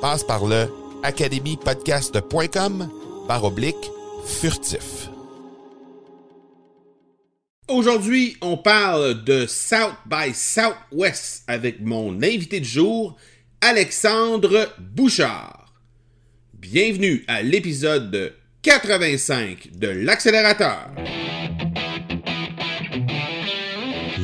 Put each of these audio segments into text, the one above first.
Passe par le academypodcast.com par oblique furtif. Aujourd'hui, on parle de South by Southwest avec mon invité de jour, Alexandre Bouchard. Bienvenue à l'épisode 85 de l'accélérateur.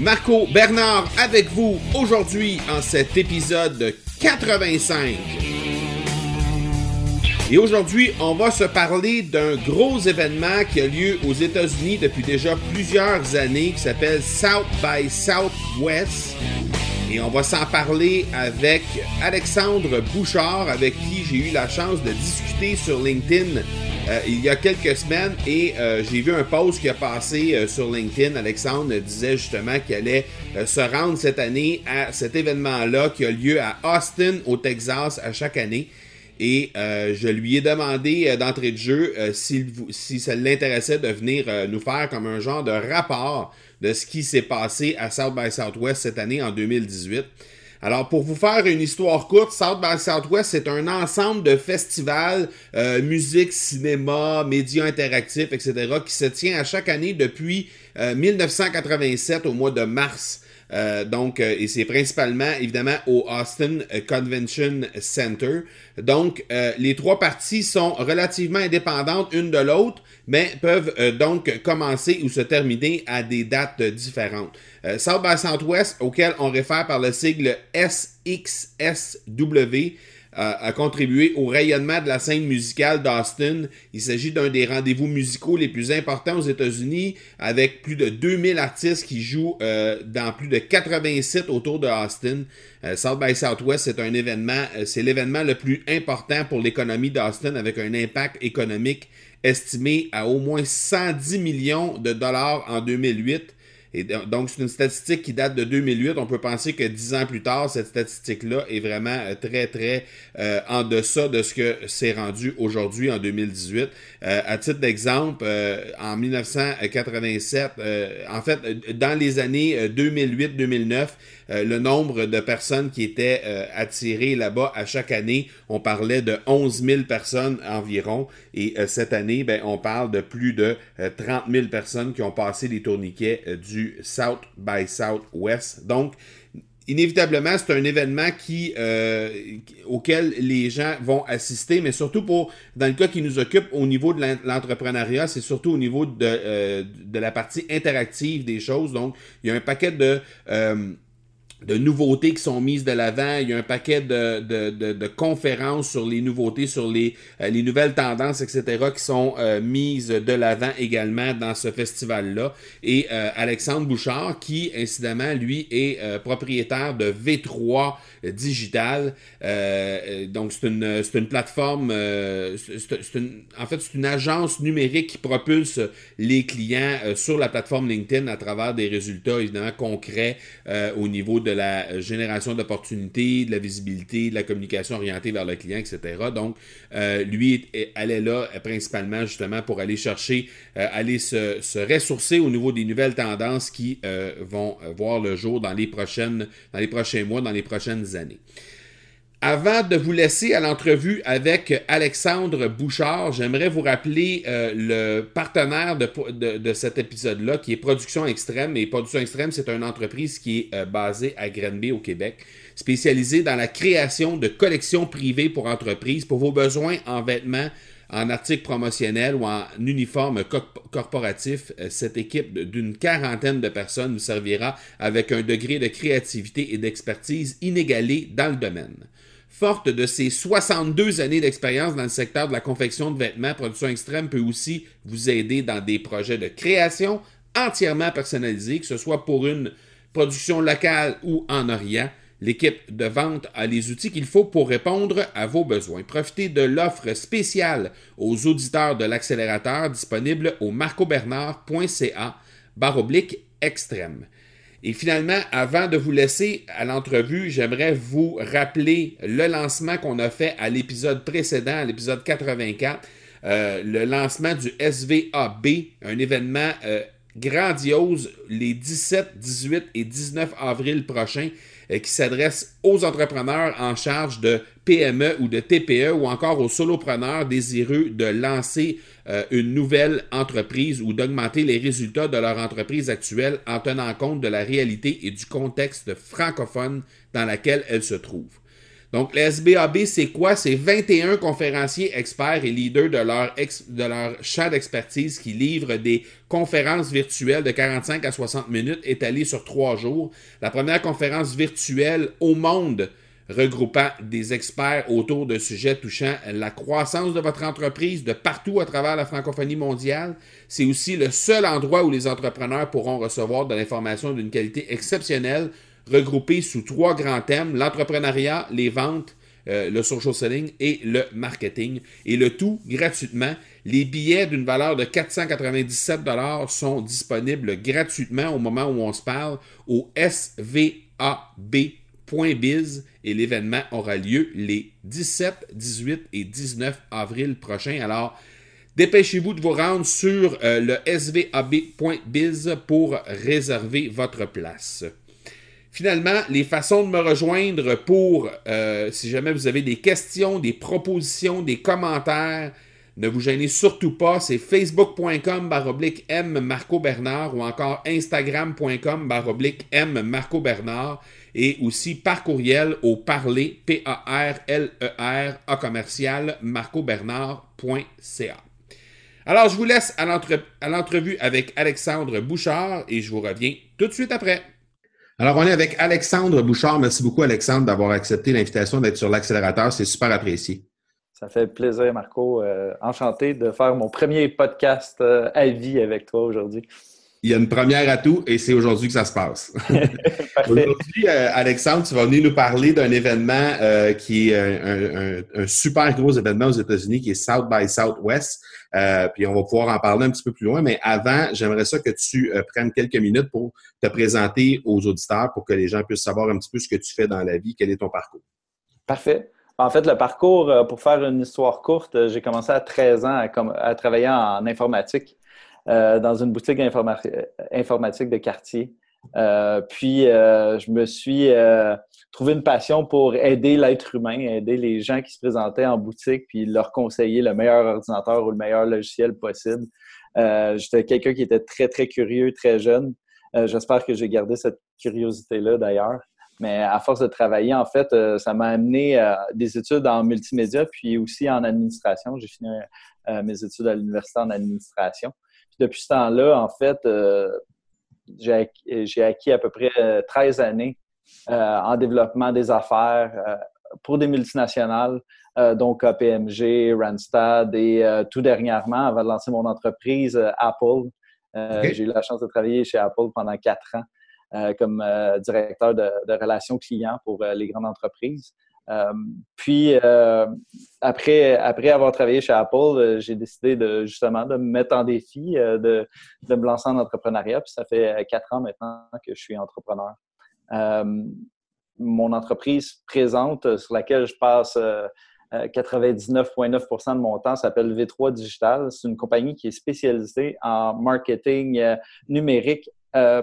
Marco Bernard avec vous aujourd'hui en cet épisode 85. Et aujourd'hui, on va se parler d'un gros événement qui a lieu aux États-Unis depuis déjà plusieurs années qui s'appelle South by Southwest. Et on va s'en parler avec Alexandre Bouchard, avec qui j'ai eu la chance de discuter sur LinkedIn euh, il y a quelques semaines et euh, j'ai vu un post qui a passé euh, sur LinkedIn. Alexandre disait justement qu'il allait se rendre cette année à cet événement-là qui a lieu à Austin, au Texas, à chaque année. Et je lui ai demandé d'entrée de jeu si, si ça l'intéressait de venir nous faire comme un genre de rapport de ce qui s'est passé à South by Southwest cette année en 2018. Alors, pour vous faire une histoire courte, South by Southwest, c'est un ensemble de festivals, euh, musique, cinéma, médias interactifs, etc., qui se tient à chaque année depuis 1987 euh, au mois de mars. Euh, donc, euh, et c'est principalement, évidemment, au Austin Convention Center. Donc, euh, les trois parties sont relativement indépendantes une de l'autre, mais peuvent donc commencer ou se terminer à des dates différentes. South by Southwest, auquel on réfère par le sigle SXSW, a contribué au rayonnement de la scène musicale d'Austin. Il s'agit d'un des rendez-vous musicaux les plus importants aux États-Unis, avec plus de 2000 artistes qui jouent euh, dans plus de 80 sites autour de Austin. Euh, South by Southwest, c'est un événement, euh, c'est l'événement le plus important pour l'économie d'Austin, avec un impact économique estimé à au moins 110 millions de dollars en 2008 et donc, c'est une statistique qui date de 2008. On peut penser que dix ans plus tard, cette statistique-là est vraiment euh, très, très euh, en deçà de ce que c'est rendu aujourd'hui en 2018. Euh, à titre d'exemple, en 1987, en fait, dans les années 2008-2009, le nombre de personnes qui étaient attirées là-bas à chaque année, on parlait de 11 000 personnes environ. Et cette année, ben, on parle de plus de 30 000 personnes qui ont passé les tourniquets du South by Southwest. Donc, inévitablement, c'est un événement qui, euh, auquel les gens vont assister, mais surtout pour, dans le cas qui nous occupe au niveau de l'entrepreneuriat, c'est surtout au niveau de, euh, de, la partie interactive des choses. Donc, il y a un paquet de... Euh, de nouveautés qui sont mises de l'avant. Il y a un paquet de, de, de, conférences sur les nouveautés, sur les, euh, les nouvelles tendances, etc., qui sont euh, mises de l'avant également dans ce festival-là. Et euh, Alexandre Bouchard, qui, incidemment, lui, est propriétaire de V3 Digital. donc, c'est une, c'est une plateforme, c'est une, en fait, c'est une agence numérique qui propulse les clients sur la plateforme LinkedIn à travers des résultats, évidemment, concrets au niveau de la génération d'opportunités, de la visibilité, de la communication orientée vers le client, etc. Donc, euh, lui, elle est là euh, principalement justement pour aller chercher, euh, aller se, ressourcer au niveau des nouvelles tendances qui vont voir le jour dans les prochaines, dans les prochains mois, dans les prochaines années. Avant de vous laisser à l'entrevue avec Alexandre Bouchard, j'aimerais vous rappeler euh, le partenaire de, cet épisode-là, qui est Production Extrême. Et Production Extrême, c'est une entreprise qui est euh, basée à Granby, au Québec, spécialisée dans la création de collections privées pour entreprises pour vos besoins en vêtements, en articles promotionnels ou en uniforme corporatif. Euh, cette équipe d'une quarantaine de personnes nous servira avec un degré de créativité et d'expertise inégalé dans le domaine. Forte de ses 62 années d'expérience dans le secteur de la confection de vêtements, Production Extrême peut aussi vous aider dans des projets de création entièrement personnalisés, que ce soit pour une production locale ou en Orient. L'équipe de vente a les outils qu'il faut pour répondre à vos besoins. Profitez de l'offre spéciale aux auditeurs de l'accélérateur disponible au marcobernard.ca baroblique extrême. Et finalement, avant de vous laisser à l'entrevue, j'aimerais vous rappeler le lancement qu'on a fait à l'épisode précédent, à l'épisode 84, euh, le lancement du SVAB, un événement euh, grandiose les 17, 18 et 19 avril prochains qui s'adresse aux entrepreneurs en charge de PME ou de TPE ou encore aux solopreneurs désireux de lancer euh, une nouvelle entreprise ou d'augmenter les résultats de leur entreprise actuelle en tenant compte de la réalité et du contexte francophone dans lequel elle se trouve. Donc, le SBAB, c'est quoi? C'est 21 conférenciers experts et leaders de leur, de leur champ d'expertise qui livrent des conférences virtuelles de 45 à 60 minutes étalées sur trois jours. La première conférence virtuelle au monde regroupant des experts autour de sujets touchant la croissance de votre entreprise de partout à travers la francophonie mondiale. C'est aussi le seul endroit où les entrepreneurs pourront recevoir de l'information d'une qualité exceptionnelle regroupé sous trois grands thèmes, l'entrepreneuriat, les ventes, euh, le social selling et le marketing. Et le tout gratuitement. Les billets d'une valeur de 497 sont disponibles gratuitement au moment où on se parle au svab.biz et l'événement aura lieu les 17, 18 et 19 avril prochains. Alors, dépêchez-vous de vous rendre sur euh, le svab.biz pour réserver votre place. Finalement, les façons de me rejoindre pour, euh, si jamais vous avez des questions, des propositions, des commentaires, ne vous gênez surtout pas, c'est facebook.com baroblique M Marco Bernard ou encore instagram.com baroblique M Marco Bernard et aussi par courriel au parler, P-A-R-L-E-R, A commercial, marcobernard.ca. Alors, je vous laisse à l'entrevue avec Alexandre Bouchard et je vous reviens tout de suite après. Alors, on est avec Alexandre Bouchard. Merci beaucoup, Alexandre, d'avoir accepté l'invitation d'être sur l'accélérateur. C'est super apprécié. Ça fait plaisir, Marco. Euh, enchanté de faire mon premier podcast euh, à vie avec toi aujourd'hui il y a une première à tout et c'est aujourd'hui que ça se passe. aujourd'hui, euh, Alexandre, tu vas venir nous parler d'un événement euh, qui est un, super gros événement aux États-Unis qui est South by Southwest. Euh, puis on va pouvoir en parler un petit peu plus loin. Mais avant, j'aimerais ça que tu prennes quelques minutes pour te présenter aux auditeurs pour que les gens puissent savoir un petit peu ce que tu fais dans la vie, quel est ton parcours. Parfait. En fait, le parcours, pour faire une histoire courte, j'ai commencé à 13 ans à travailler en informatique. Euh, dans une boutique informatique de quartier. Euh, puis, euh, je me suis trouvé une passion pour aider l'être humain, aider les gens qui se présentaient en boutique, puis leur conseiller le meilleur ordinateur ou le meilleur logiciel possible. J'étais quelqu'un qui était très, très curieux, très jeune. J'espère que j'ai gardé cette curiosité-là d'ailleurs. Mais à force de travailler, en fait, ça m'a amené à des études en multimédia, puis aussi en administration. J'ai fini mes études à l'université en administration depuis ce temps-là, en fait, euh, j'ai acquis, à peu près 13 années en développement des affaires pour des multinationales, donc KPMG, Randstad et tout dernièrement, avant de lancer mon entreprise, Apple. J'ai eu la chance de travailler chez Apple pendant quatre ans comme directeur de, de, relations clients pour les grandes entreprises. Euh, puis, euh, après, après avoir travaillé chez Apple, euh, j'ai décidé de justement de me mettre en défi, de, de, me lancer en entrepreneuriat. Puis ça fait quatre ans maintenant que je suis entrepreneur. mon entreprise présente, sur laquelle je passe 99,9% de mon temps s'appelle V3 Digital. C'est une compagnie qui est spécialisée en marketing numérique,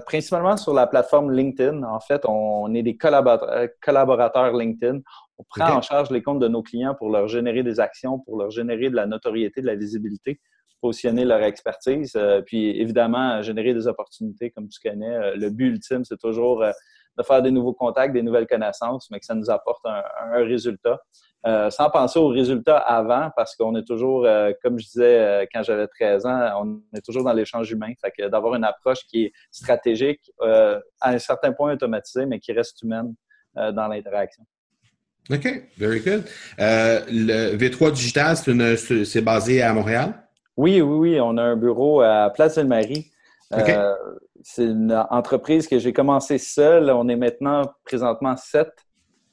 principalement sur la plateforme LinkedIn. En fait, on est des collaborateurs LinkedIn. On prend en charge les comptes de nos clients pour leur générer des actions, pour leur générer de la notoriété, de la visibilité, positionner leur expertise, euh, puis évidemment générer des opportunités comme tu connais. Euh, le but ultime, c'est toujours euh, de faire des nouveaux contacts, des nouvelles connaissances, mais que ça nous apporte un, résultat. sans penser aux résultats avant, parce qu'on est toujours, comme je disais quand j'avais 13 ans, on est toujours dans l'échange humain. Fait que d'avoir une approche qui est stratégique, à un certain point automatisée, mais qui reste humaine dans l'interaction. OK, very good. Euh, le V3 Digital, c'est basé à Montréal? Oui, oui, oui. On a un bureau à Place de Marie. Euh, c'est une entreprise que j'ai commencé seule. On est maintenant présentement sept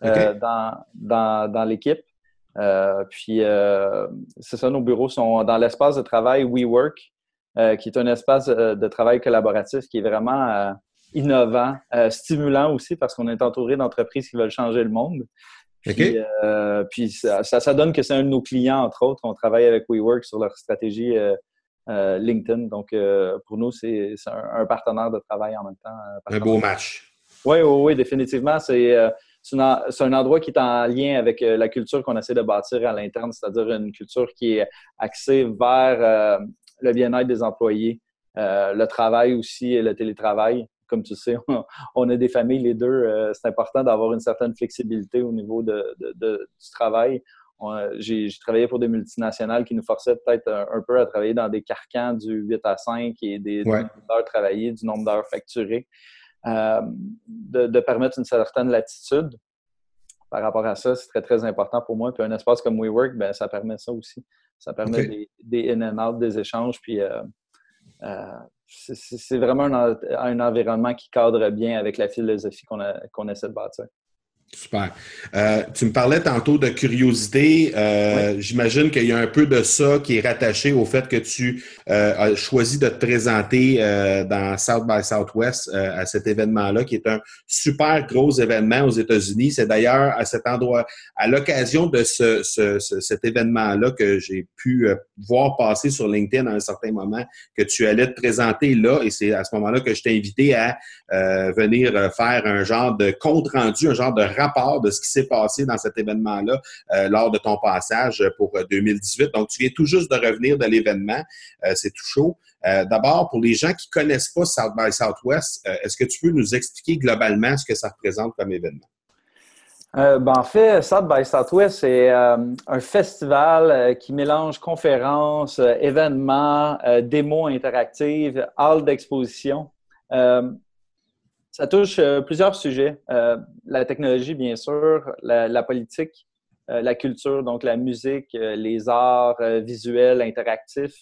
euh, dans, dans, l'équipe. puis, c'est ça, nos bureaux sont dans l'espace de travail WeWork, qui est un espace de travail collaboratif qui est vraiment innovant, stimulant aussi parce qu'on est entouré d'entreprises qui veulent changer le monde. Puis, euh, puis ça, ça, donne que c'est un de nos clients, entre autres. On travaille avec WeWork sur leur stratégie euh, euh, LinkedIn. Donc, pour nous, c'est un, partenaire de travail en même temps. Un beau match. Oui, oui, oui, définitivement. C'est un endroit qui est en lien avec la culture qu'on essaie de bâtir à l'interne, c'est-à-dire une culture qui est axée vers le bien-être des employés, le travail aussi et le télétravail comme tu sais, on, a des familles, les deux. Euh, c'est important d'avoir une certaine flexibilité au niveau de, du travail. J'ai travaillé pour des multinationales qui nous forçaient peut-être un, peu à travailler dans des carcans du 8 à 5 et des, d'heures travaillées, du nombre d'heures facturées, euh, de, permettre une certaine latitude. Par rapport à ça, c'est très, très important pour moi. Puis un espace comme WeWork, ben, ça permet ça aussi. Ça permet des, des, in and out, des échanges, puis euh, c'est vraiment un, environnement qui cadre bien avec la philosophie qu'on essaie de bâtir. Super. Euh, tu me parlais tantôt de curiosité. Euh, j'imagine qu'il y a un peu de ça qui est rattaché au fait que tu euh, as choisi de te présenter dans South by Southwest à cet événement-là, qui est un super gros événement aux États-Unis. C'est d'ailleurs à cet endroit, à l'occasion de ce, cet événement-là que j'ai pu voir passer sur LinkedIn à un certain moment, que tu allais te présenter là. Et c'est à ce moment-là que je t'ai invité à venir faire un genre de compte-rendu, un genre de rapport de ce qui s'est passé dans cet événement-là euh, lors de ton passage pour 2018. Euh, Donc, tu viens tout juste de revenir de l'événement. Euh, c'est tout chaud. D'abord, pour les gens qui ne connaissent pas South by Southwest, est-ce que tu peux nous expliquer globalement ce que ça représente comme événement? Ben, en fait, South by Southwest, c'est un festival qui mélange conférences, événements, démos interactives, halles d'exposition ça touche euh, plusieurs sujets. Euh, la technologie, bien sûr, la, politique, euh, la culture, donc la musique, les arts visuels, interactifs.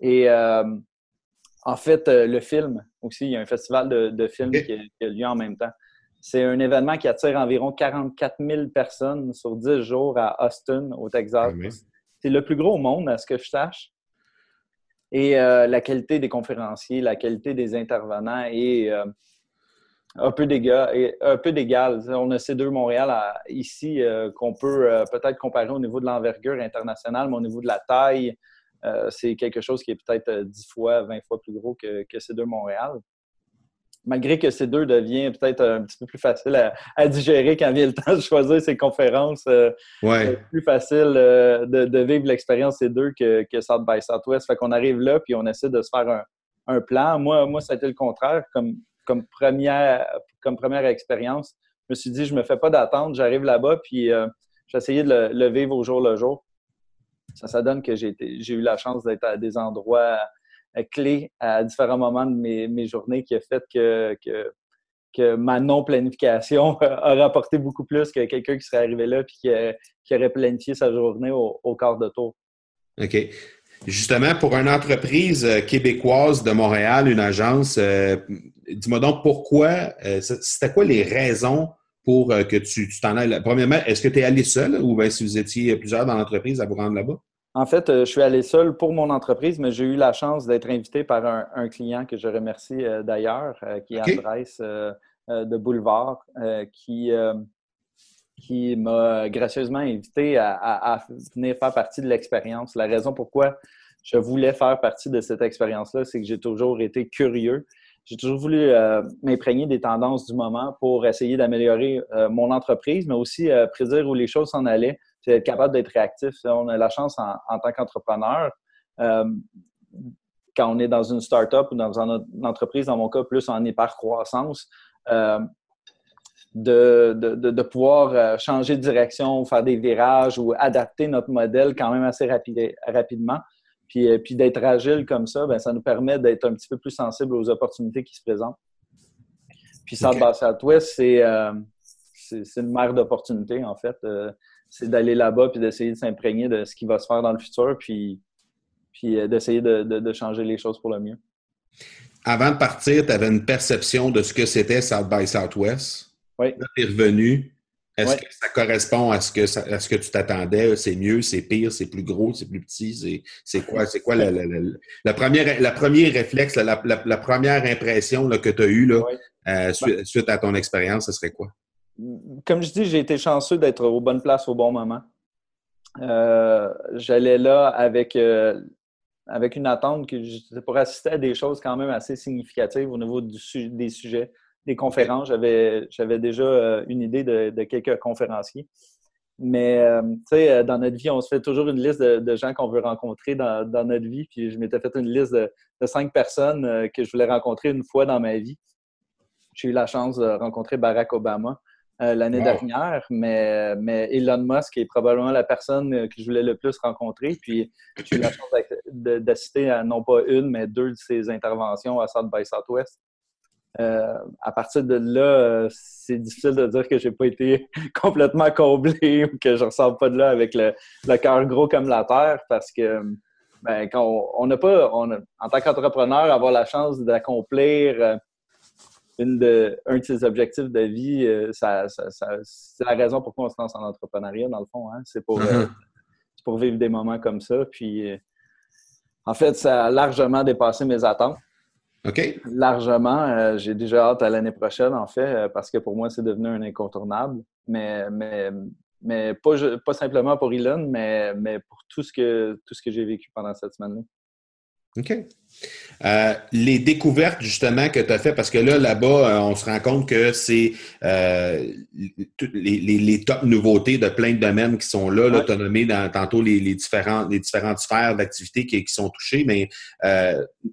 Et en fait, le film aussi, il y a un festival de, films qui, a lieu en même temps. C'est un événement qui attire environ 44 000 personnes sur 10 jours à Austin, au Texas. Ah C'est le plus gros au monde, à ce que je sache. Et la qualité des conférenciers, la qualité des intervenants et un peu d'égal. On a ces deux Montréal ici euh, qu'on peut euh, peut-être comparer au niveau de l'envergure internationale, mais au niveau de la taille, euh, c'est quelque chose qui est peut-être 10 fois, 20 fois plus gros que, que ces deux Montréal. Malgré que ces deux devient peut-être un petit peu plus facile à, digérer quand vient le temps de choisir ces conférences. ouais. C'est plus facile de, vivre l'expérience ces deux que, que South by Southwest. Fait qu'on arrive là puis on essaie de se faire un, un plan. Moi, moi, ça a été le contraire. Comme comme première, expérience. Je me suis dit, je me fais pas d'attente, j'arrive là-bas, puis euh, j'ai essayé de le, vivre au jour le jour. Ça, ça donne que j'ai eu la chance d'être à des endroits euh, clés à différents moments de mes, journées qui a fait que, ma non-planification a rapporté beaucoup plus que quelqu'un qui serait arrivé là et qui, aurait planifié sa journée au, quart de tour. OK. Justement, pour une entreprise euh, québécoise de Montréal, une agence, euh, dis-moi donc pourquoi, euh, c'était quoi les raisons pour que tu t'en ailles? Premièrement, est-ce que tu es allé seul ou bien si vous étiez plusieurs dans l'entreprise à vous rendre là-bas? En fait, je suis allé seul pour mon entreprise, mais j'ai eu la chance d'être invité par un, client que je remercie d'ailleurs, qui est okay. de Boulevard, qui, qui m'a gracieusement invité à, venir faire partie de l'expérience. La raison pourquoi je voulais faire partie de cette expérience-là, c'est que j'ai toujours été curieux. J'ai toujours voulu euh, m'imprégner des tendances du moment pour essayer d'améliorer euh, mon entreprise, mais aussi euh, prédire où les choses s'en allaient, puis être capable d'être réactif. On a la chance en, tant qu'entrepreneur, quand on est dans une start-up ou dans une entreprise, dans mon cas, plus en hyper-croissance, de, de, de, pouvoir euh, changer de direction, faire des virages ou adapter notre modèle quand même assez rapidement. Puis, euh, puis d'être agile comme ça, bien, ça nous permet d'être un petit peu plus sensible aux opportunités qui se présentent. Puis South by Southwest, euh, c'est, une mer d'opportunités, en fait. c'est d'aller là-bas puis d'essayer de s'imprégner de ce qui va se faire dans le futur, puis, puis d'essayer de, de changer les choses pour le mieux. Avant de partir, tu avais une perception de ce que c'était South by Southwest? Oui. Là, tu es revenu. Est-ce que ça correspond à ce que, ce que tu t'attendais? C'est mieux, c'est pire, c'est plus gros, c'est plus petit? C'est quoi, c'est quoi la, la, première, la premier réflexe, la, première impression que tu as eue là, euh, suite, à ton expérience, ce serait quoi? Comme je dis, j'ai été chanceux d'être aux bonnes places au bon moment. Euh, j'allais là avec, euh, avec une attente que pour assister à des choses quand même assez significatives au niveau des sujets des conférences. J'avais, j'avais déjà euh, une idée de, quelques conférenciers. Mais, euh, tu sais, euh, dans notre vie, on se fait toujours une liste de, gens qu'on veut rencontrer dans, notre vie. Puis je m'étais fait une liste de, cinq personnes que je voulais rencontrer une fois dans ma vie. J'ai eu la chance de rencontrer Barack Obama l'année dernière, mais, mais Elon Musk est probablement la personne que je voulais le plus rencontrer. Puis j'ai eu la chance d'assister à non pas une, mais deux de ses interventions à South by Southwest. Euh, à partir de là, euh, c'est difficile de dire que j'ai pas été complètement comblé ou que je ressors pas de là avec le, cœur gros comme la terre parce que ben, quand on n'a pas, en tant qu'entrepreneur, avoir la chance d'accomplir euh, une de, un de ses objectifs de vie, ça, c'est la raison pourquoi on se lance en entrepreneuriat, dans le fond. Hein. C'est pour, mm-hmm. pour vivre des moments comme ça. Puis, en fait, ça a largement dépassé mes attentes. Largement. Euh, j'ai déjà hâte à l'année prochaine, en fait, euh, parce que pour moi, c'est devenu un incontournable. Mais, mais, mais pas, pas simplement pour Elon, mais, mais pour tout ce que, tout ce que j'ai vécu pendant cette semaine-là. OK. Euh, les découvertes, justement, que tu as fait, parce que là, là-bas, euh, on se rend compte que c'est euh, les, top nouveautés de plein de domaines qui sont là. là tu as nommé dans, tantôt les, différentes, les différentes sphères d'activité qui, sont touchées, mais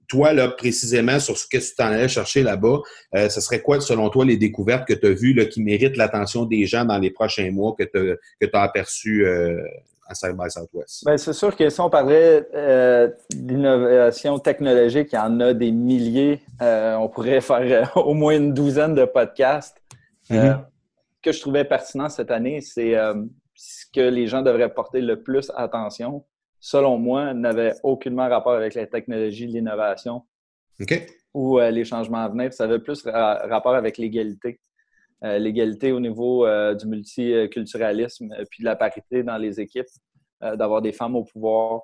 toi, là, précisément, sur ce que tu t'en allais chercher là-bas, ce serait quoi, selon toi, les découvertes que tu as vues là, qui méritent l'attention des gens dans les prochains mois que tu as, aperçues à Southwest? Ben, c'est sûr que si on parlait euh, d'innovation technologique, il y en a des milliers. Euh, on pourrait faire euh, au moins une douzaine de podcasts. Mm-hmm. ce que je trouvais pertinent cette année, c'est ce que les gens devraient porter le plus attention. Selon moi, n'avait aucunement rapport avec la technologie, l'innovation ou les changements à venir. Ça avait plus rapport avec l'égalité. Euh, l'égalité au niveau euh, du multiculturalisme euh, puis de la parité dans les équipes, d'avoir des femmes au pouvoir.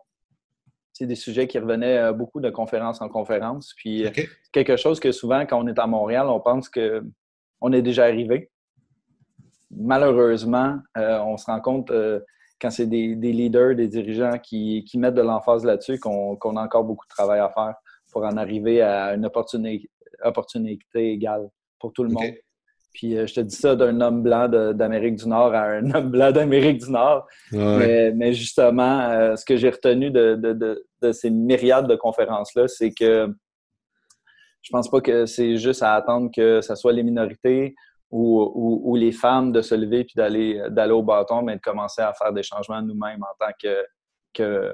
C'est des sujets qui revenaient beaucoup de conférence en conférence. Puis quelque chose que souvent, quand on est à Montréal, on pense qu'on est déjà arrivé. Malheureusement, on se rend compte quand c'est des, leaders, des dirigeants qui, mettent de l'emphase là-dessus qu'on a encore beaucoup de travail à faire pour en arriver à une opportunité, égale pour tout le monde. Puis euh, je te dis ça d'un homme blanc d'Amérique du Nord à un homme blanc d'Amérique du Nord. Mais, justement, euh, ce que j'ai retenu de, ces myriades de conférences-là, c'est que je pense pas que c'est juste à attendre que ce soit les minorités ou, les femmes de se lever puis d'aller d'aller au bâton, mais de commencer à faire des changements nous-mêmes en tant que,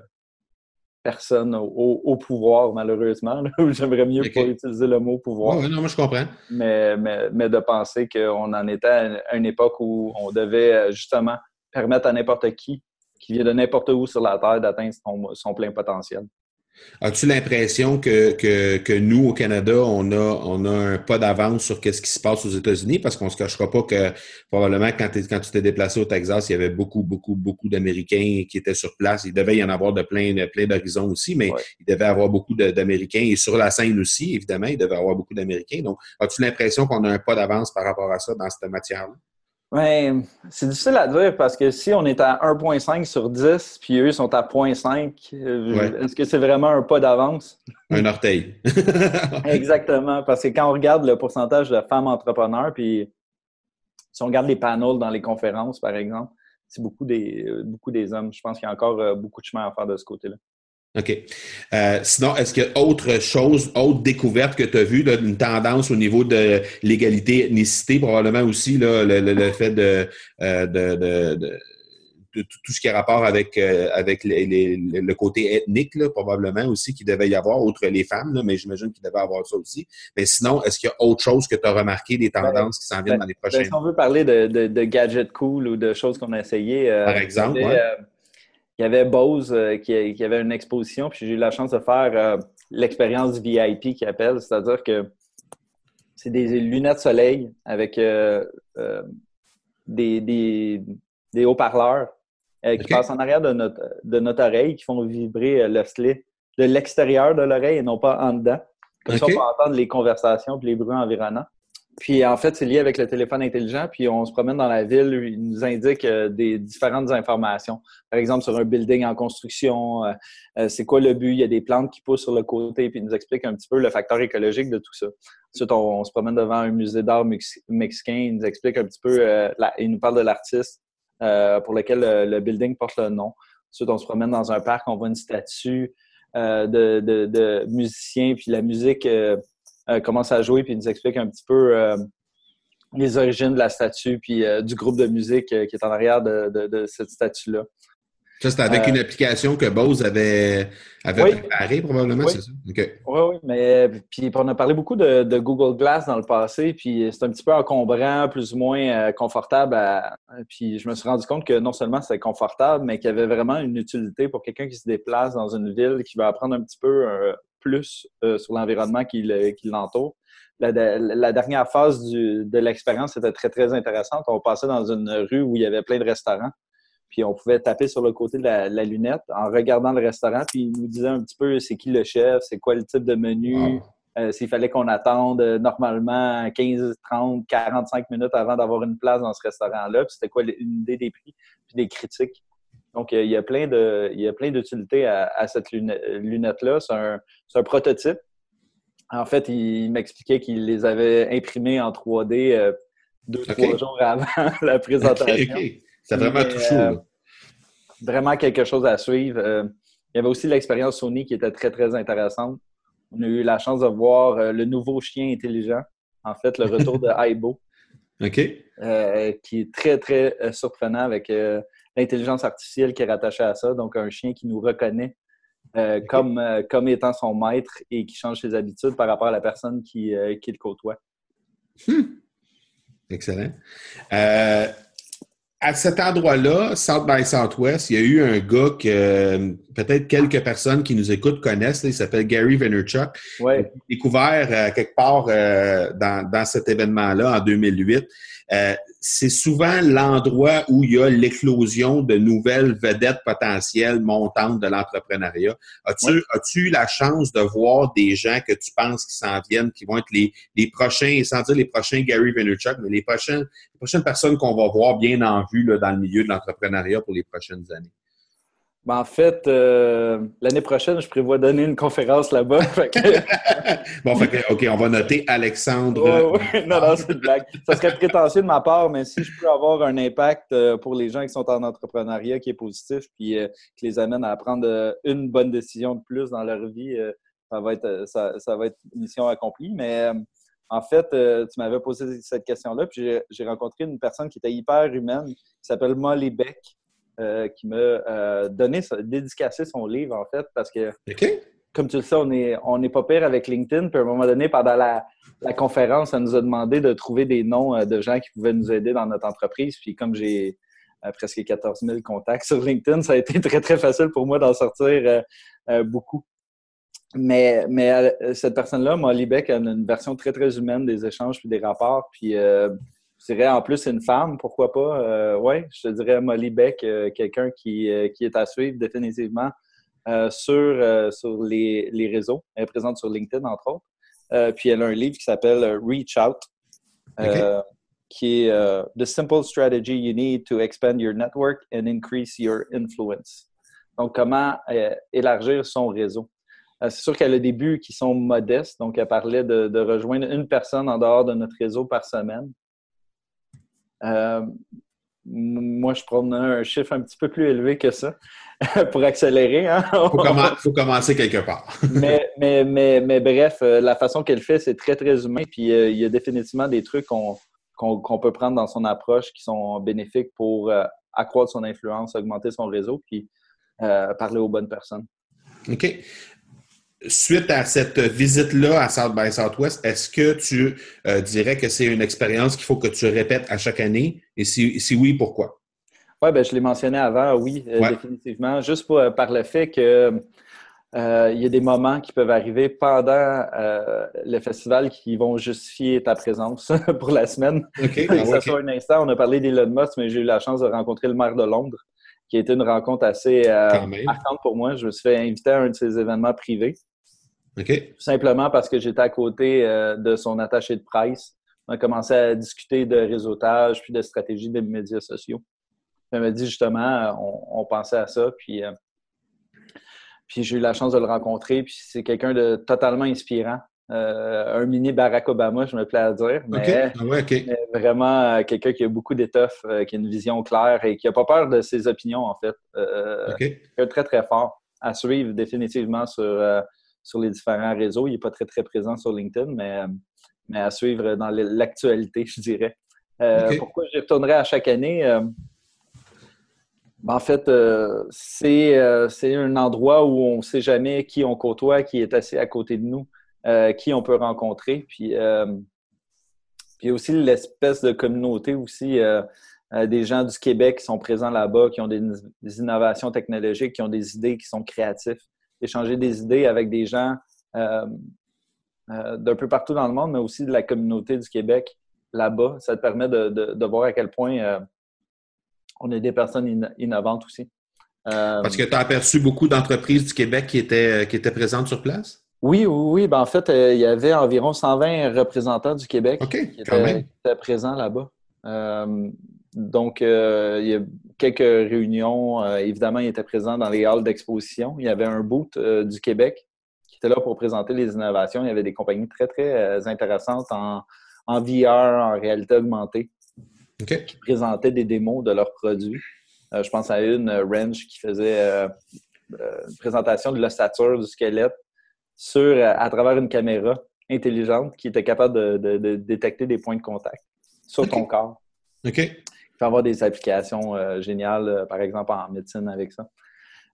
personne au, pouvoir, malheureusement. J'aimerais mieux pas utiliser le mot pouvoir. Oui, non, moi je comprends. Mais, mais, de penser qu'on en était à une époque où on devait euh, justement permettre à n'importe qui, qui vient de n'importe où sur la Terre, d'atteindre son plein potentiel. As-tu l'impression que, que, que, nous, au Canada, on a, on a un pas d'avance sur ce qui se passe aux États-Unis? Parce qu'on ne se cachera pas que probablement quand, quand tu t'es déplacé au Texas, il y avait beaucoup, beaucoup, beaucoup d'Américains qui étaient sur place. Il devait y en avoir de plein, plein d'horizons aussi, mais il devait y avoir beaucoup d'Américains. Et sur la scène aussi, évidemment, il devait y avoir beaucoup d'Américains. Donc, as-tu l'impression qu'on a un pas d'avance par rapport à ça dans cette matière-là? Oui, c'est difficile à dire parce que si on est à 1.5 sur 10, puis eux sont à 0.5, euh, est-ce que c'est vraiment un pas d'avance? Un orteil. Exactement, parce que quand on regarde le pourcentage de femmes entrepreneurs, puis si on regarde les panels dans les conférences, par exemple, c'est beaucoup des, euh, beaucoup des hommes. Je pense qu'il y a encore euh, beaucoup de chemin à faire de ce côté-là. OK. Euh, sinon, est-ce qu'il y a autre chose, autre découverte que tu as vue, une tendance au niveau de l'égalité, ethnicité, probablement aussi, là, le, fait de, euh, de, de, de, tout ce qui a rapport avec, euh, avec le côté ethnique, là, probablement aussi, qu'il devait y avoir, outre les femmes, mais j'imagine qu'il devait y avoir ça aussi. Mais sinon, est-ce qu'il y a autre chose que tu as remarqué, des ben, tendances qui s'en viennent ben, dans les prochaines? Ben, si on veut parler de, gadgets cool ou de choses qu'on a essayées. Par exemple, il y avait Bose euh, qui, avait une exposition, puis j'ai eu la chance de faire euh, l'expérience VIP qui appelle, c'est-à-dire que c'est des lunettes soleil avec euh, des, haut-parleurs qui passent en arrière de notre, de notre oreille, qui font vibrer le slit de l'extérieur de l'oreille et non pas en dedans. Comme ça, on peut entendre les conversations et les bruits environnants. Puis en fait, c'est lié avec le téléphone intelligent. Puis on se promène dans la ville, il nous indique euh, des différentes informations. Par exemple, sur un building en construction, euh, euh, c'est quoi le but? Il y a des plantes qui poussent sur le côté, puis il nous explique un petit peu le facteur écologique de tout ça. Ensuite, on, se promène devant un musée d'art mexicain, il nous explique un petit peu, il nous parle de l'artiste pour lequel le, building porte le nom. Ensuite, on se promène dans un parc, on voit une statue de, de, musiciens, puis la musique commence à jouer puis il nous explique un petit peu euh, les origines de la statue puis euh, du groupe de musique qui est en arrière de, cette statue-là. Ça, c'était avec une application que Bose avait, avait préparée, probablement, c'est ça? Oui, oui, mais puis on a parlé beaucoup de, Google Glass dans le passé, puis c'est un petit peu encombrant, plus ou moins confortable. puis je me suis rendu compte que non seulement c'était confortable, mais qu'il y avait vraiment une utilité pour quelqu'un qui se déplace dans une ville, qui va apprendre un petit peu plus euh, sur l'environnement qui, l'entoure. La, dernière phase de l'expérience était très, très intéressante. On passait dans une rue où il y avait plein de restaurants. Puis on pouvait taper sur le côté de la, lunette en regardant le restaurant. Puis il nous disait un petit peu c'est qui le chef, c'est quoi le type de menu, euh, s'il fallait qu'on attende euh, normalement 15, 30, 45 minutes avant d'avoir une place dans ce restaurant-là. Puis c'était quoi une idée des prix, puis des critiques. Donc, il y a plein de, il y a plein d'utilités à, cette lunette-là. C'est un, prototype. En fait, il, m'expliquait qu'il les avait imprimés en 3D euh, deux, trois jours avant la présentation. C'est vraiment tout chaud. Euh, vraiment quelque chose à suivre. Euh, il y avait aussi l'expérience Sony qui était très, très intéressante. On a eu la chance de voir le nouveau chien intelligent. En fait, le retour de Aibo. OK. qui est très, très surprenant avec l'intelligence artificielle qui est rattachée à ça, donc un chien qui nous reconnaît euh, comme, euh, comme étant son maître et qui change ses habitudes par rapport à la personne qui, euh, qui le côtoie. Hmm. Excellent. à cet endroit-là, South by Southwest, il y a eu un gars que peut-être quelques personnes qui nous écoutent connaissent. il s'appelle Gary Vaynerchuk. Ouais. Découvert quelque part dans, dans, cet événement-là en 2008 c'est souvent l'endroit où il y a l'éclosion de nouvelles vedettes potentielles montantes de l'entrepreneuriat. As-tu as eu la chance de voir des gens que tu penses qui s'en viennent, qui vont être les, les prochains, sans dire les prochains Gary Vaynerchuk, mais les prochaines, les prochaines personnes qu'on va voir bien en vue là, dans le milieu de l'entrepreneuriat pour les prochaines années? Ben, en fait, euh, l'année prochaine, je prévois donner une conférence là-bas. bon, fait OK, on va noter Alexandre. Non, non, c'est une blague. Ça serait prétentieux de ma part, mais si je peux avoir un impact euh, pour les gens qui sont en entrepreneuriat qui est positif, puis euh, qui les amène à prendre une bonne décision de plus dans leur vie, ça, va être, ça, va être une mission accomplie. Mais en fait, tu m'avais posé cette question-là, puis j'ai rencontré une personne qui était hyper humaine, qui s'appelle Molly Beck. Qui m'a donné, dédicacé son livre, en fait, parce que, comme tu le sais, on n'est on est pas pire avec LinkedIn. Puis à un moment donné, pendant la, la conférence, elle nous a demandé de trouver des noms de gens qui pouvaient nous aider dans notre entreprise. Puis comme j'ai presque 14 000 contacts sur LinkedIn, ça a été très, très facile pour moi d'en sortir beaucoup. Mais, mais euh, cette personne-là, Molly Beck, a une version très, très humaine des échanges puis des rapports. Puis, euh, je dirais, en plus, une femme, pourquoi pas? Euh, oui, je te dirais Molly Beck, euh, quelqu'un qui, qui, est à suivre définitivement sur, sur les, les, réseaux. Elle est présente sur LinkedIn, entre autres. puis, elle a un livre qui s'appelle Reach Out. qui est The Simple Strategy You Need to Expand Your Network and Increase Your Influence. Donc, comment élargir son réseau. Euh, c'est sûr qu'elle a des buts qui sont modestes. Donc, elle parlait de, rejoindre une personne en dehors de notre réseau par semaine. Euh, moi, je prends un chiffre un petit peu plus élevé que ça pour accélérer. Il hein. faut, commencer quelque part. mais, mais, mais, mais, bref, euh, la façon qu'elle fait, c'est très, très humain. Puis il y a définitivement des trucs qu'on peut prendre dans son approche qui sont bénéfiques pour accroître son influence, augmenter son réseau, puis parler aux bonnes personnes. OK suite à cette visite-là à South by Southwest, est-ce que tu euh, dirais que c'est une expérience qu'il faut que tu répètes à chaque année? Et si, oui, pourquoi? Oui, ben, je l'ai mentionné avant, oui, euh, définitivement. Juste euh, par le fait que il y a des moments qui peuvent arriver pendant le festival qui vont justifier ta présence pour la semaine. Okay. que ce soit un instant, on a parlé d'Elon Musk, mais j'ai eu la chance de rencontrer le maire de Londres, qui a été une rencontre assez marquante pour moi. Je me suis fait inviter à un de ses événements privés. Tout simplement parce que j'étais à côté euh, de son attaché de presse. On a commencé à discuter de réseautage puis de stratégie des médias sociaux. Elle m'a dit justement, on, pensait à ça, puis, euh, puis j'ai eu la chance de le rencontrer, puis c'est quelqu'un de totalement inspirant. Euh, un mini Barack Obama, je me plais à dire, mais, ah vraiment quelqu'un qui a beaucoup d'étoffe, qui a une vision claire et qui n'a pas peur de ses opinions, en fait. Quelqu'un très, très fort à suivre définitivement sur sur les différents réseaux. Il n'est pas très, très présent sur LinkedIn, mais, mais à suivre dans l'actualité, je dirais. Euh, pourquoi j'y retournerai à chaque année? Euh, ben, en fait, euh, c'est un endroit où on ne sait jamais qui on côtoie, qui est assis à côté de nous, qui on peut rencontrer. Puis, puis aussi l'espèce de communauté aussi. des gens du Québec qui sont présents là-bas, qui ont des, innovations technologiques, qui ont des idées, qui sont créatifs échanger des idées avec des gens euh, euh, d'un peu partout dans le monde, mais aussi de la communauté du Québec là-bas. Ça te permet de, voir à quel point euh, on est des personnes innovantes aussi. Parce que tu as aperçu beaucoup d'entreprises du Québec qui étaient, qui étaient présentes sur place? Oui, oui, oui. Ben, en fait, il y avait environ 120 représentants du Québec qui, étaient, présents là-bas. donc, il y a quelques réunions. Euh, évidemment, il était présent dans les halls d'exposition. Il y avait un boot euh, du Québec qui était là pour présenter les innovations. Il y avait des compagnies très, très euh, intéressantes en, VR, en réalité augmentée, qui présentaient des démos de leurs produits. je pense à une, Range, qui faisait une présentation de l'ossature du squelette sur, à travers une caméra intelligente qui était capable de, détecter des points de contact sur ton corps. OK peut avoir des applications euh, géniales, euh, par exemple en médecine avec ça.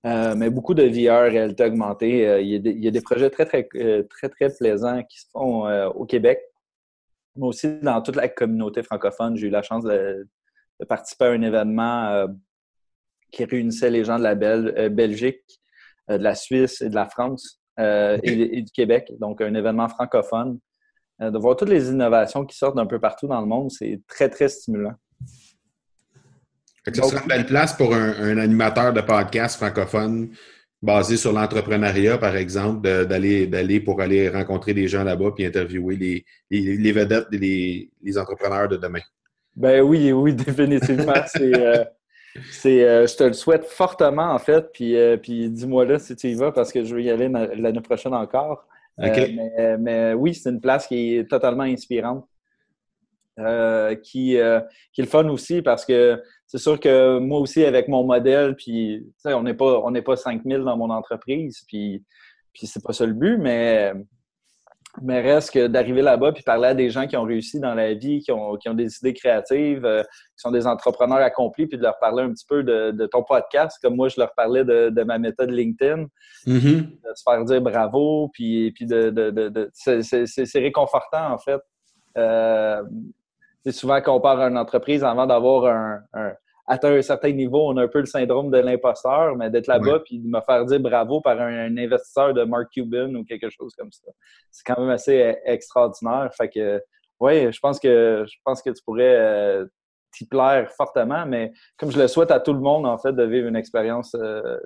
Euh, mais beaucoup de VR, réalité augmentée. Il y, a des, projets très, très, très, très plaisants qui se font au Québec, mais aussi dans toute la communauté francophone. J'ai eu la chance de, participer à un événement qui réunissait les gens de la Belgique, de la Suisse et de la France et, du Québec. Donc, un événement francophone. de voir toutes les innovations qui sortent d'un peu partout dans le monde, c'est très, très stimulant. Ce serait une belle place pour un, animateur de podcast francophone basé sur l'entrepreneuriat, par exemple, d'aller pour aller rencontrer des gens là-bas puis interviewer les, les, vedettes les, les, entrepreneurs de demain. Ben oui, oui, définitivement. c'est, euh, euh, je te le souhaite fortement, en fait. Puis, euh, puis dis-moi là si tu y vas parce que je veux y aller l'année prochaine encore. mais, mais, oui, c'est une place qui est totalement inspirante. Qui, qui est le fun aussi parce que c'est sûr que moi aussi, avec mon modèle, puis on n'est pas, on pas 5000 dans mon entreprise, puis, puis c'est pas ça le but, mais Mais reste que d'arriver là-bas puis parler à des gens qui ont réussi dans la vie, qui ont, qui ont des idées créatives, euh, qui sont des entrepreneurs accomplis, puis de leur parler un petit peu de, de ton podcast, comme moi je leur parlais de, de ma méthode LinkedIn, Mm-hmm. de se faire dire bravo, puis, puis de, c'est- réconfortant en fait. Euh, c'est souvent qu'on part à une entreprise avant d'avoir un, un atteint un certain niveau, on a un peu le syndrome de l'imposteur, mais d'être là-bas puis de me faire dire bravo par un, un investisseur de Mark Cuban ou quelque chose comme ça, c'est quand même assez euh, extraordinaire. Fait que, ouais, je pense que je pense que tu pourrais euh, t'y plaire fortement, mais comme je le souhaite à tout le monde en fait de vivre une expérience euh,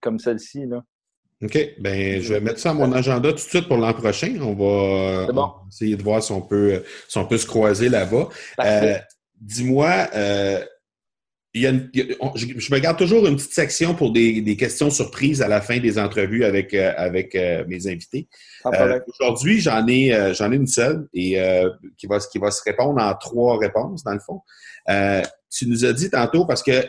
comme celle-ci là. OK. Ben, je vais mettre ça à mon agenda tout de suite pour l'an prochain. On va, bon. essayer de voir si on peut, si on peut se croiser là-bas. Euh, Dis-moi, euh, il y a une- il y a- on- je, je me garde toujours une petite section pour des, des questions surprises à la fin des entrevues avec, euh, avec euh, mes invités. Euh. Aujourd'hui, j'en ai, j'en ai une seule et euh, qui, va, qui va se répondre en trois réponses, dans le fond. Euh, tu nous as dit tantôt, parce que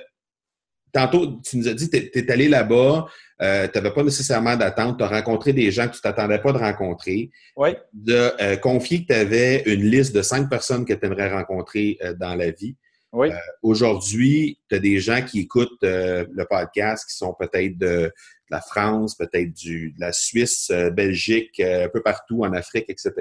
tantôt, tu nous as dit que tu es allé là-bas, euh, tu n'avais pas nécessairement d'attente, tu as rencontré des gens que tu t'attendais pas de rencontrer, Oui. de euh, confier que tu avais une liste de cinq personnes que tu aimerais rencontrer euh, dans la vie. Oui. Aujourd'hui, tu as des gens qui écoutent euh, le podcast qui sont peut-être de, de la France, peut-être du- de la Suisse, euh, Belgique, euh, un peu partout en Afrique, etc.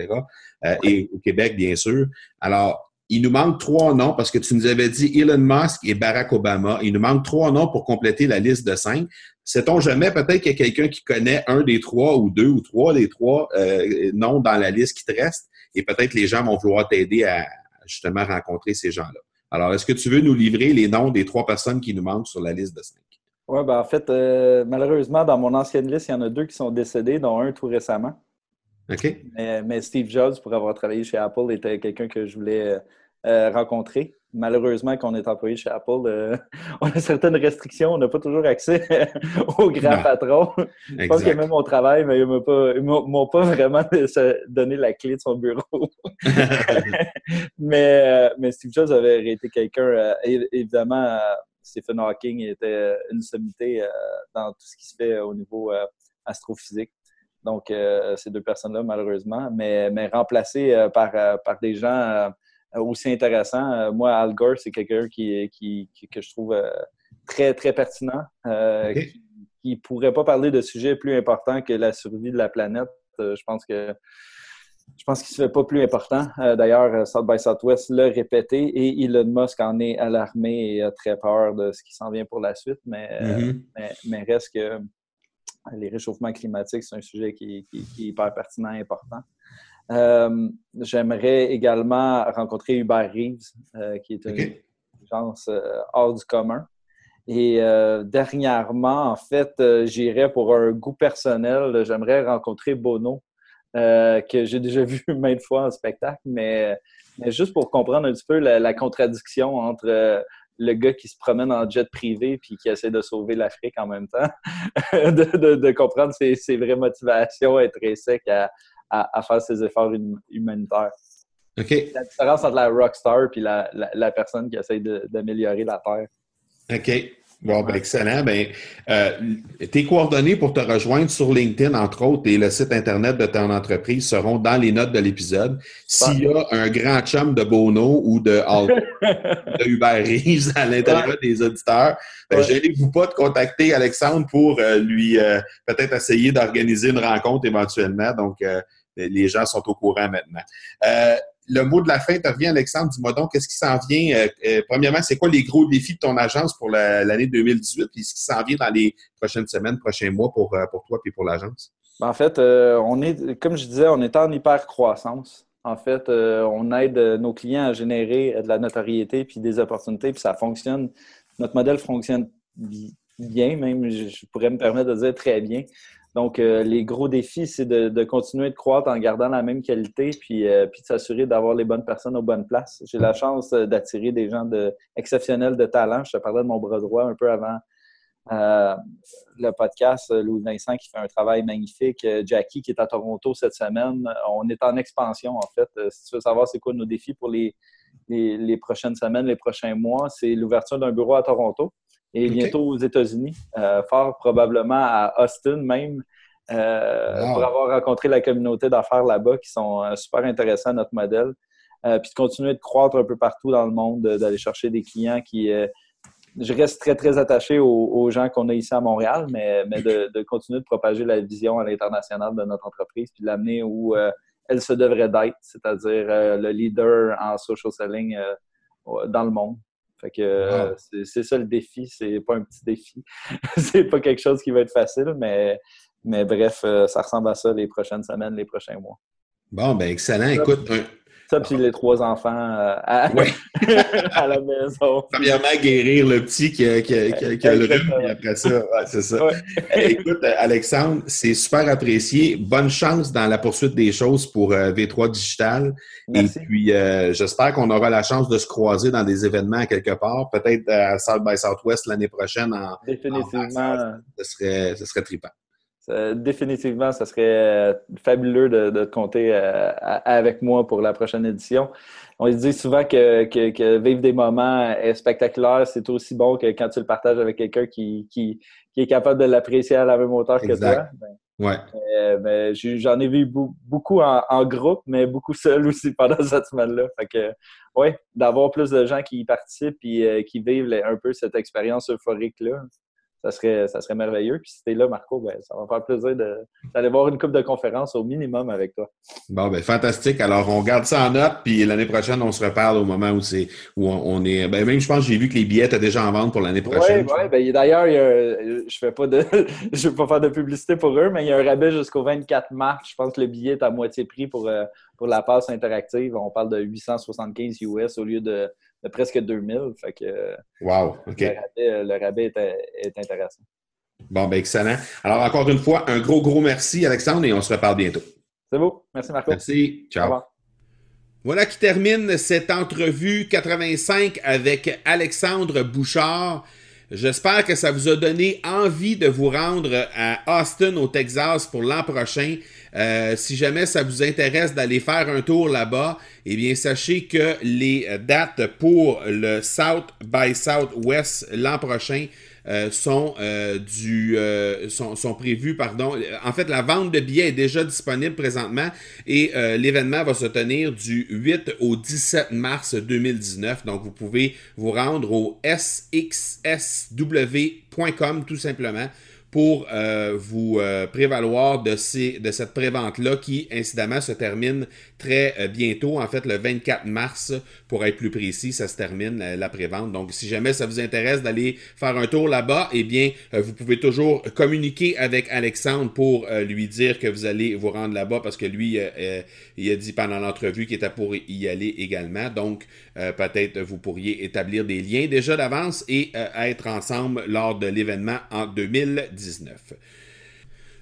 euh, et au Québec, bien sûr. Alors, il nous manque trois noms parce que tu nous avais dit Elon Musk et Barack Obama. Il nous manque trois noms pour compléter la liste de cinq. Sait-on jamais, peut-être qu'il y a quelqu'un qui connaît un des trois ou deux ou trois des trois euh, noms dans la liste qui te reste et peut-être les gens vont vouloir t'aider à justement rencontrer ces gens-là. Alors, est-ce que tu veux nous livrer les noms des trois personnes qui nous manquent sur la liste de cinq? Oui, ben en fait, euh, malheureusement, dans mon ancienne liste, il y en a deux qui sont décédés, dont un tout récemment. OK? Mais, mais Steve Jobs, pour avoir travaillé chez Apple, était quelqu'un que je voulais euh, rencontrer. Malheureusement, quand on est employé chez Apple, euh, on a certaines restrictions, on n'a pas toujours accès aux grands Non. patrons. Je pense que même au travail, mais ils ils m'ont pas vraiment donné la clé de son bureau. mais, euh, mais Steve Jobs avait été quelqu'un, euh, évidemment, Stephen Hawking était une sommité dans tout ce qui se fait au niveau astrophysique. Donc, euh, ces deux personnes-là, malheureusement, mais, mais remplacées euh, par, euh, par des gens aussi intéressants. Euh, moi, Al Gore, c'est quelqu'un qui, qui, qui- que je trouve euh, très, très pertinent, euh, OK. qui, qui pourrait pas parler de sujets plus importants que la survie de la planète. Euh, je pense que je pense qu'il ne se fait pas plus important. Euh, D'ailleurs, euh, South by Southwest l'a répété et Elon Musk en est alarmé et a très peur de ce qui s'en vient pour la suite. Mais, euh, Mhm. mais, mais reste que les réchauffements climatiques, c'est un sujet qui, qui- qui est hyper pertinent et important. Euh, J'aimerais également rencontrer Hubert Reeves, euh, qui est une OK. intelligence euh, hors du commun. Et euh, dernièrement, en fait, euh, j'irais pour un goût personnel. J'aimerais rencontrer Bono, euh, que j'ai déjà vu maintes fois en spectacle, mais, mais juste pour comprendre un petit peu la, la contradiction entre le gars qui se promène en jet privé puis qui essaie de sauver l'Afrique en même temps, de, de- de comprendre ses, ses vraies motivations intrinsèques à, à, à faire ses efforts hum- humanitaires. OK. La différence entre la rockstar puis la, la, la personne qui essaie d'améliorer la Terre. OK. Bon, ben, excellent. Ben, euh, tes coordonnées pour te rejoindre sur LinkedIn, entre autres, et le site Internet de ton entreprise seront dans les notes de l'épisode. S'il y a un grand chum de Bono ou de, de Hubert Reeves à l'intérieur des auditeurs, ben, Ouais. gênez-vous pas de contacter Alexandre pour euh, lui euh, peut-être essayer d'organiser une rencontre éventuellement. Donc, les gens sont au courant maintenant. Euh, le mot de la fin te revient, Alexandre. Dis-moi donc, qu'est-ce qui s'en vient? Euh, euh, premièrement, c'est quoi les gros défis de ton agence pour la- l'année 2018? Puis ce qui s'en vient dans les prochaines semaines, prochains mois pour, pour toi et pour l'agence? Ben, En fait, on est, comme je disais, on est en hyper croissance. En fait, on aide nos clients à générer de la notoriété puis des opportunités, puis ça fonctionne. Notre modèle fonctionne bi- bien, même, je pourrais me permettre de dire très bien. Donc, euh, les gros défis, c'est de, continuer de croître en gardant la même qualité, puis, euh, puis de s'assurer d'avoir les bonnes personnes aux bonnes places. J'ai la chance euh, d'attirer des gens de, exceptionnels de talent. Je te parlais de mon bras droit un peu avant le podcast, Louis Vincent qui fait un travail magnifique, Jackie qui est à Toronto cette semaine. On est en expansion en fait. Si tu veux savoir c'est quoi nos défis pour les prochaines semaines, les prochains mois, c'est l'ouverture d'un bureau à Toronto et bientôt aux États-Unis, euh, fort probablement à Austin même. pour avoir rencontré la communauté d'affaires là-bas qui sont super intéressants à notre modèle. puis de continuer de croître un peu partout dans le monde, d'aller chercher des clients qui je reste très, très attaché aux, gens qu'on a ici à Montréal, mais, mais de, continuer de propager la vision à l'international de notre entreprise, puis de l'amener où elle se devrait d'être, c'est-à-dire le leader en social selling dans le monde. Fait que euh, c'est ça le défi, c'est pas un petit défi. c'est pas quelque chose qui va être facile, mais, mais bref, euh, ça ressemble à ça les prochaines semaines, les prochains mois. Bon, ben excellent. Écoute, ça, puis les trois enfants euh, à, la maison. Premièrement, guérir le petit qui a, qui le rhume, après ça, c'est ça. Écoute, Alexandre, c'est super apprécié. Bonne chance dans la poursuite des choses pour euh, V3 Digital. Et puis, euh, j'espère qu'on aura la chance de se croiser dans des événements quelque part, peut-être à South by Southwest l'année prochaine. En, Définitivement. ce, serait, ce serait trippant. Euh, définitivement, ça serait euh, fabuleux de, compter euh, avec moi pour la prochaine édition. On dit souvent que, vivre des moments spectaculaires, c'est aussi bon que quand tu le partages avec quelqu'un qui, est capable de l'apprécier à la même hauteur que toi. Ben, ouais. J'en ai vu beaucoup en, groupe, mais beaucoup seul aussi pendant cette semaine-là. Fait que, ouais, d'avoir plus de gens qui y participent et qui vivent un peu cette expérience euphorique-là, ça serait, ça serait merveilleux. Puis si tu es là, Marco, ben, ça va me faire plaisir d'aller voir une coupe de conférence au minimum avec toi. Bon, ben fantastique. Alors, on garde ça en note, puis l'année prochaine, on se reparle au moment où c'est où on, est. Ben, même, je pense que j'ai vu que les billets étaient déjà en vente pour l'année prochaine. Oui, oui. Ben, d'ailleurs, je fais pas de je vais pas faire de publicité pour eux, mais il y a un rabais jusqu'au 24 mars. Je pense que le billet est à moitié prix pour, euh, pour la passe interactive. On parle de 875 US au lieu de de presque 2000. Fait que, wow, OK. Le rabais, est, intéressant. Bon, ben excellent. Alors, encore une fois, un gros, gros merci, Alexandre, et on se reparle bientôt. C'est beau. Merci, Marco. Merci. Ciao. Voilà qui termine cette entrevue 85 avec Alexandre Bouchard. J'espère que ça vous a donné envie de vous rendre à Austin, au Texas, pour l'an prochain. Euh, si jamais ça vous intéresse d'aller faire un tour là-bas, eh bien, sachez que les dates pour le South by Southwest l'an prochain euh, sont, euh, du, sont, sont, prévus. Pardon. En fait, la vente de billets est déjà disponible présentement et l'événement va se tenir du 8 au 17 mars 2019. Donc, vous pouvez vous rendre au sxsw.com tout simplement pour euh, vous euh, prévaloir de, ces, de cette prévente-là qui, incidemment, se termine très euh, bientôt. En fait, le 24 mars, pour être plus précis, ça se termine la, la prévente. Donc, si jamais ça vous intéresse d'aller faire un tour là-bas, eh bien, vous pouvez toujours communiquer avec Alexandre pour lui dire que vous allez vous rendre là-bas parce que lui, il a dit pendant l'entrevue qu'il était pour y aller également. Donc, peut-être vous pourriez établir des liens déjà d'avance et être ensemble lors de l'événement en 2010.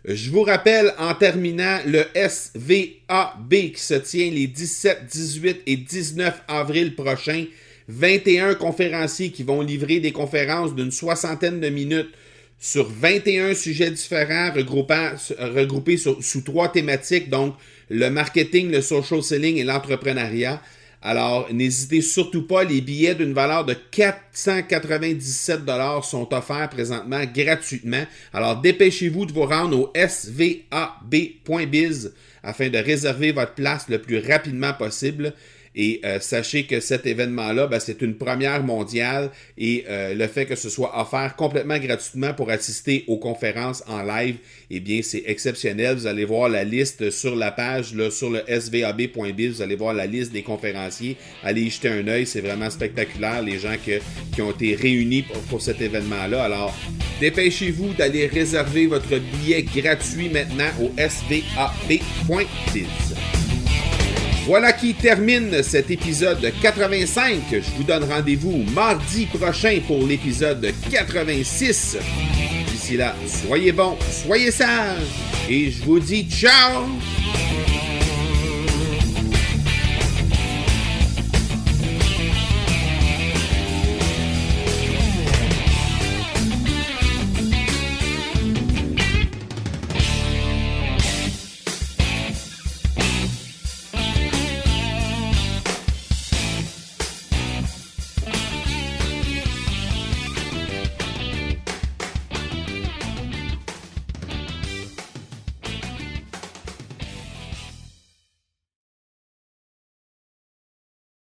Je vous rappelle en terminant le SVAB qui se tient les 17, 18 et 19 avril prochains. 21 conférenciers qui vont livrer des conférences d'une soixantaine de minutes sur 21 sujets différents regroupés sous trois thématiques, donc le marketing, le social selling et l'entrepreneuriat. Alors, n'hésitez surtout pas, les billets d'une valeur de 497 sont offerts présentement gratuitement. Alors, dépêchez-vous de vous rendre au svab.biz afin de réserver votre place le plus rapidement possible. Et euh, sachez que cet événement-là, ben, c'est une première mondiale et euh, le fait que ce soit offert complètement gratuitement pour assister aux conférences en live, eh bien, c'est exceptionnel. Vous allez voir la liste sur la page, sur le svab.biz, vous allez voir la liste des conférenciers. Allez y jeter un œil, c'est vraiment spectaculaire, les gens qui ont été réunis pour, pour cet événement-là. Alors, dépêchez-vous d'aller réserver votre billet gratuit maintenant au svab.biz. Voilà qui termine cet épisode 85. Je vous donne rendez-vous mardi prochain pour l'épisode 86. D'ici là, soyez bons, soyez sages et je vous dis ciao